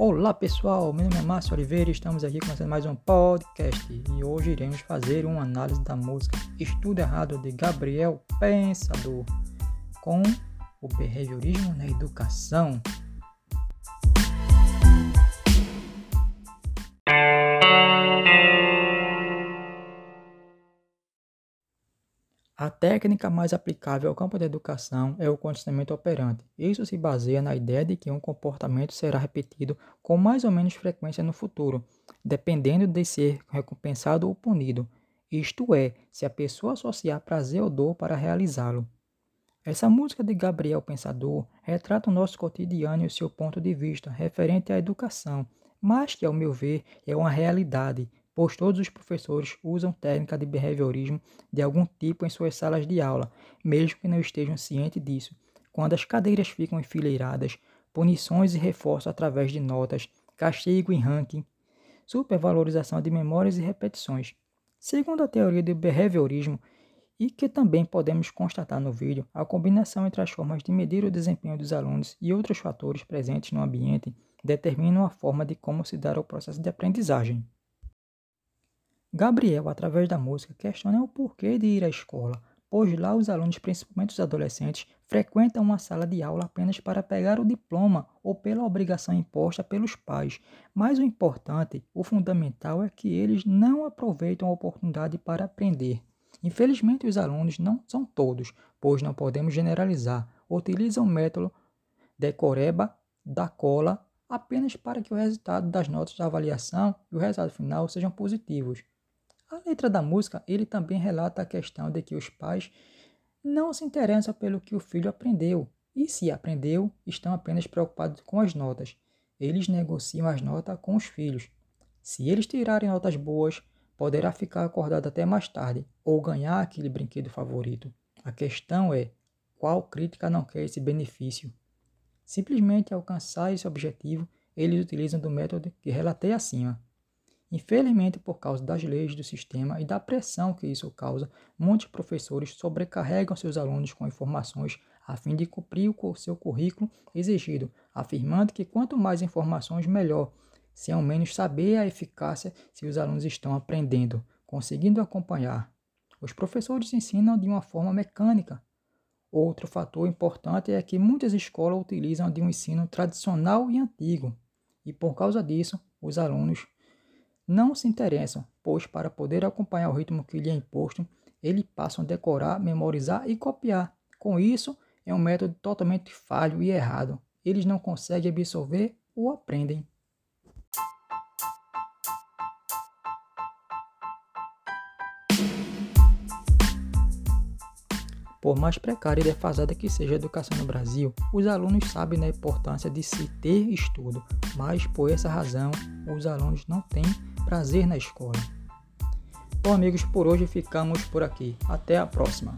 Olá pessoal, meu nome é Márcio Oliveira e estamos aqui começando mais um podcast e hoje iremos fazer uma análise da música Estudo Errado de Gabriel Pensador com o behaviorismo na educação. A técnica mais aplicável ao campo da educação é o condicionamento operante. Isso se baseia na ideia de que um comportamento será repetido com mais ou menos frequência no futuro, dependendo de ser recompensado ou punido, isto é, se a pessoa associar prazer ou dor para realizá-lo. Essa música de Gabriel Pensador retrata o nosso cotidiano e o seu ponto de vista referente à educação, mas que, ao meu ver, é uma realidade pois todos os professores usam técnica de behaviorismo de algum tipo em suas salas de aula, mesmo que não estejam cientes disso. Quando as cadeiras ficam enfileiradas, punições e reforço através de notas, castigo e ranking, supervalorização de memórias e repetições. Segundo a teoria do behaviorismo, e que também podemos constatar no vídeo, a combinação entre as formas de medir o desempenho dos alunos e outros fatores presentes no ambiente determinam a forma de como se dará o processo de aprendizagem. Gabriel, através da música, questiona o porquê de ir à escola, pois lá os alunos, principalmente os adolescentes, frequentam uma sala de aula apenas para pegar o diploma ou pela obrigação imposta pelos pais. Mas o importante, o fundamental é que eles não aproveitam a oportunidade para aprender. Infelizmente, os alunos não são todos, pois não podemos generalizar, utilizam o método decoreba da cola apenas para que o resultado das notas de avaliação e o resultado final sejam positivos. A letra da música, ele também relata a questão de que os pais não se interessam pelo que o filho aprendeu, e se aprendeu, estão apenas preocupados com as notas. Eles negociam as notas com os filhos. Se eles tirarem notas boas, poderá ficar acordado até mais tarde ou ganhar aquele brinquedo favorito. A questão é qual crítica não quer esse benefício. Simplesmente alcançar esse objetivo, eles utilizam do método que relatei acima. Infelizmente, por causa das leis do sistema e da pressão que isso causa, muitos professores sobrecarregam seus alunos com informações a fim de cumprir o seu currículo exigido, afirmando que quanto mais informações, melhor, sem ao menos saber a eficácia se os alunos estão aprendendo, conseguindo acompanhar. Os professores ensinam de uma forma mecânica. Outro fator importante é que muitas escolas utilizam de um ensino tradicional e antigo, e por causa disso, os alunos não se interessam, pois para poder acompanhar o ritmo que lhe é imposto, eles passam a decorar, memorizar e copiar. Com isso, é um método totalmente falho e errado. Eles não conseguem absorver ou aprendem. Por mais precária e defasada que seja a educação no Brasil, os alunos sabem da importância de se ter estudo, mas por essa razão, os alunos não têm prazer na escola. Bom, amigos, por hoje ficamos por aqui. Até a próxima.